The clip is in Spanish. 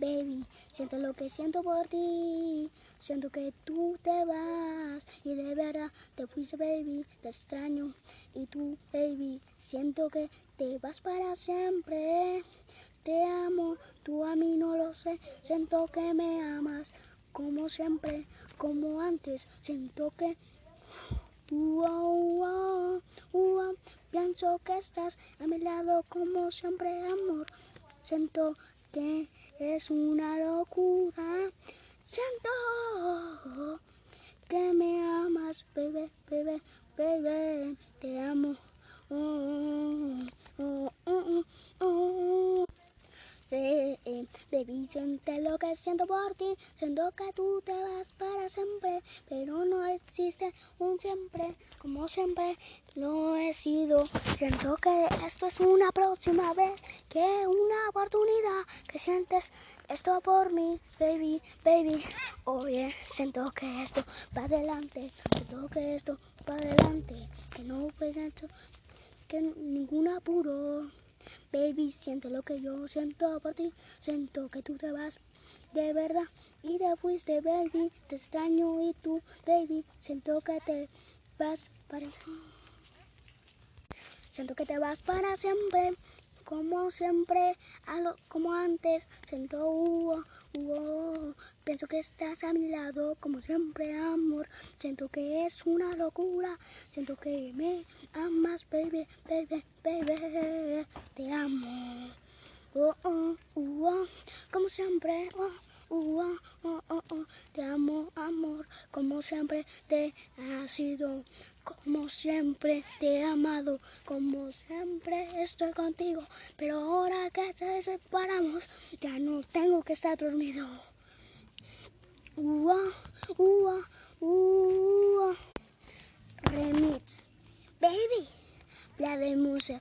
baby. Siento lo que siento por ti. Siento que tú te vas y de verdad te fuiste, baby. Te extraño y tú, baby. Siento que te vas para siempre. Te amo, tú a mí no lo sé. Siento que me amas como siempre, como antes. Siento que pienso que estás a mi lado como siempre, amor. Siento que es una locura. Siento que me amas, bebé, bebé, bebé. Te amo. Baby, siente lo que siento por ti, siento que tú te vas para siempre, pero no existe un siempre, como siempre lo he sido. Siento que esto es una próxima vez, que una oportunidad, que sientes esto por mí, baby, baby. Oye, siento que esto va adelante, siento que esto va adelante, que no puede que ningún apuro. Baby, siente lo que yo siento por ti. Siento que tú te vas de verdad y te fuiste, baby. Te extraño y tú, baby. Siento que te vas para Siento que te vas para siempre, como siempre, como antes. Siento, uh, uh, pienso que estás a mi lado, como siempre, amor. Siento que es una locura, siento que me amas, baby, baby, baby. Te amo. Oh, oh, oh, como siempre, oh, oh, oh, oh, te amo, amor, como siempre te ha sido, como siempre te he amado, como siempre estoy contigo, pero ahora que te separamos, ya no tengo que estar dormido. Ua, ua, ua. Remix, baby, la de música.